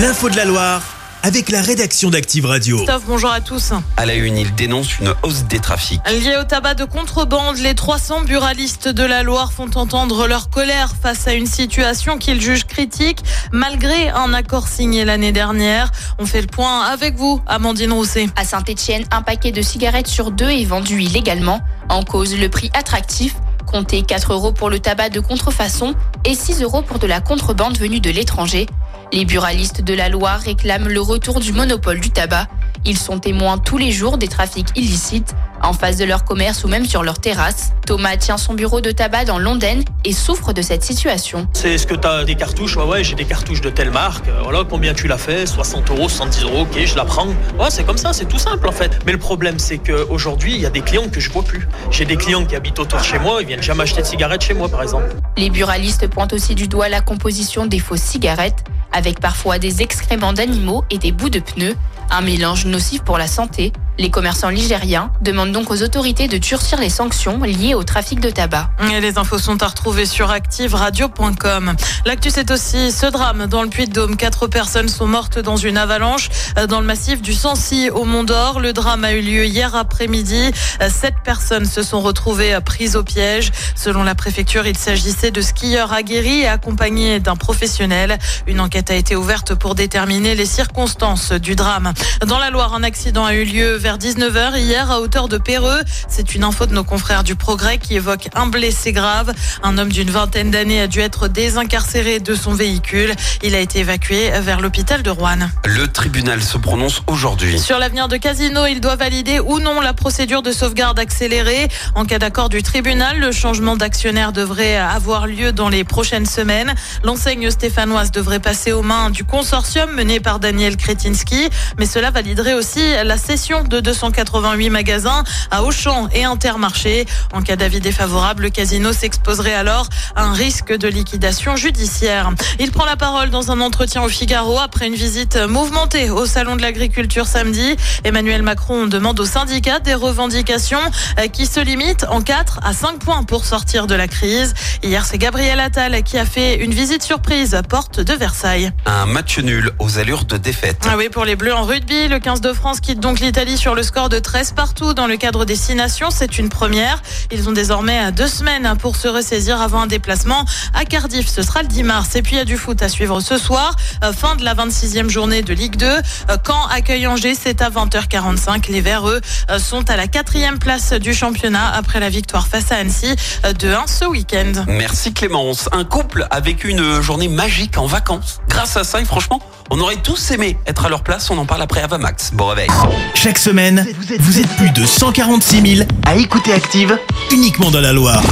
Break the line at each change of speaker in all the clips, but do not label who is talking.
L'info de la Loire avec la rédaction d'Active Radio.
Christophe, bonjour à tous.
À la une, il dénonce une hausse des trafics.
Lié au tabac de contrebande, les 300 buralistes de la Loire font entendre leur colère face à une situation qu'ils jugent critique, malgré un accord signé l'année dernière. On fait le point avec vous, Amandine Rousset.
À Saint-Etienne, un paquet de cigarettes sur deux est vendu illégalement. En cause, le prix attractif. Comptez 4 euros pour le tabac de contrefaçon et 6 euros pour de la contrebande venue de l'étranger. Les buralistes de la Loire réclament le retour du monopole du tabac. Ils sont témoins tous les jours des trafics illicites, en face de leur commerce ou même sur leur terrasse. Thomas tient son bureau de tabac dans Londaine et souffre de cette situation.
C'est ce que tu as des cartouches? Ouais, ouais, j'ai des cartouches de telle marque. Euh, Voilà, combien tu l'as fait 60 euros, 70 euros, ok, je la prends. Ouais, c'est comme ça, c'est tout simple en fait. Mais le problème, c'est qu'aujourd'hui, il y a des clients que je vois plus. J'ai des clients qui habitent autour de chez moi, ils viennent jamais acheter de cigarettes chez moi, par exemple.
Les buralistes pointent aussi du doigt la composition des fausses cigarettes, avec parfois des excréments d'animaux et des bouts de pneus, un mélange nocif pour la santé. Les commerçants ligériens demandent donc aux autorités de durcir les sanctions liées au trafic de tabac.
Les infos sont à retrouver sur activeradio.com. L'actu, c'est aussi ce drame dans le Puy-de-Dôme. Quatre personnes sont mortes dans une avalanche euh, dans le massif du Sancy au Mont d'Or. Le drame a eu lieu hier après-midi. Euh, Sept personnes se sont retrouvées euh, prises au piège. Selon la préfecture, il s'agissait de skieurs aguerris et accompagnés d'un professionnel. Une enquête a été ouverte pour déterminer les circonstances du drame. Dans la Loire, un accident a eu lieu vers 19h hier à hauteur de Péreux. C'est une info de nos confrères du Progrès qui évoque un blessé grave. Un homme d'une vingtaine d'années a dû être désincarcéré de son véhicule. Il a été évacué vers l'hôpital de Rouen.
Le tribunal se prononce aujourd'hui.
Sur l'avenir de Casino, il doit valider ou non la procédure de sauvegarde accélérée. En cas d'accord du tribunal, le changement d'actionnaire devrait avoir lieu dans les prochaines semaines. L'enseigne stéphanoise devrait passer aux mains du consortium mené par Daniel Kretinsky, mais cela validerait aussi la cession de 288 magasins à Auchan et Intermarché. En cas d'avis défavorable, le casino s'exposerait alors à un risque de liquidation judiciaire. Il prend la parole dans un entretien au Figaro après une visite mouvementée au Salon de l'Agriculture samedi. Emmanuel Macron demande aux syndicats des revendications euh, qui se limitent en 4 à 5 points pour sortir de la crise. Hier, c'est Gabriel Attal qui a fait une visite surprise à porte de Versailles.
Un match nul aux allures de défaite.
Ah oui, pour les Bleus en rugby, le 15 de France quitte donc l'Italie sur le score de 13 partout dans le cadre des six nations. C'est une première. Ils ont désormais deux semaines pour se ressaisir avant un déplacement à Cardiff. Ce sera le 10 mars. Et puis il y a du foot à suivre ce soir. Euh, Fin de la 26e journée de Ligue 2. Euh, Caen accueille Angers, c'est à 20h45. Les Verts, euh, sont à la quatrième place du championnat après la victoire face à Annecy de 1 ce week-end.
Merci Clémence. Un couple a vécu une journée magique en vacances. Grâce à ça, et franchement, on aurait tous aimé être à leur place. On en parle après Avamax. Bon réveil.
Chaque semaine, vous êtes plus de 146 000 à écouter Active uniquement dans la Loire.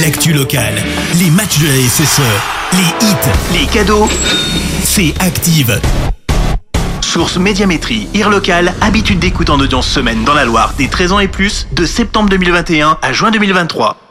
L'actu locale, les matchs de la SSE, les hits, les cadeaux, c'est Active. Source Médiamétrie, IR local, habitude d'écoute en audience semaine dans la Loire des 13 ans et plus, de septembre 2021 à juin 2023.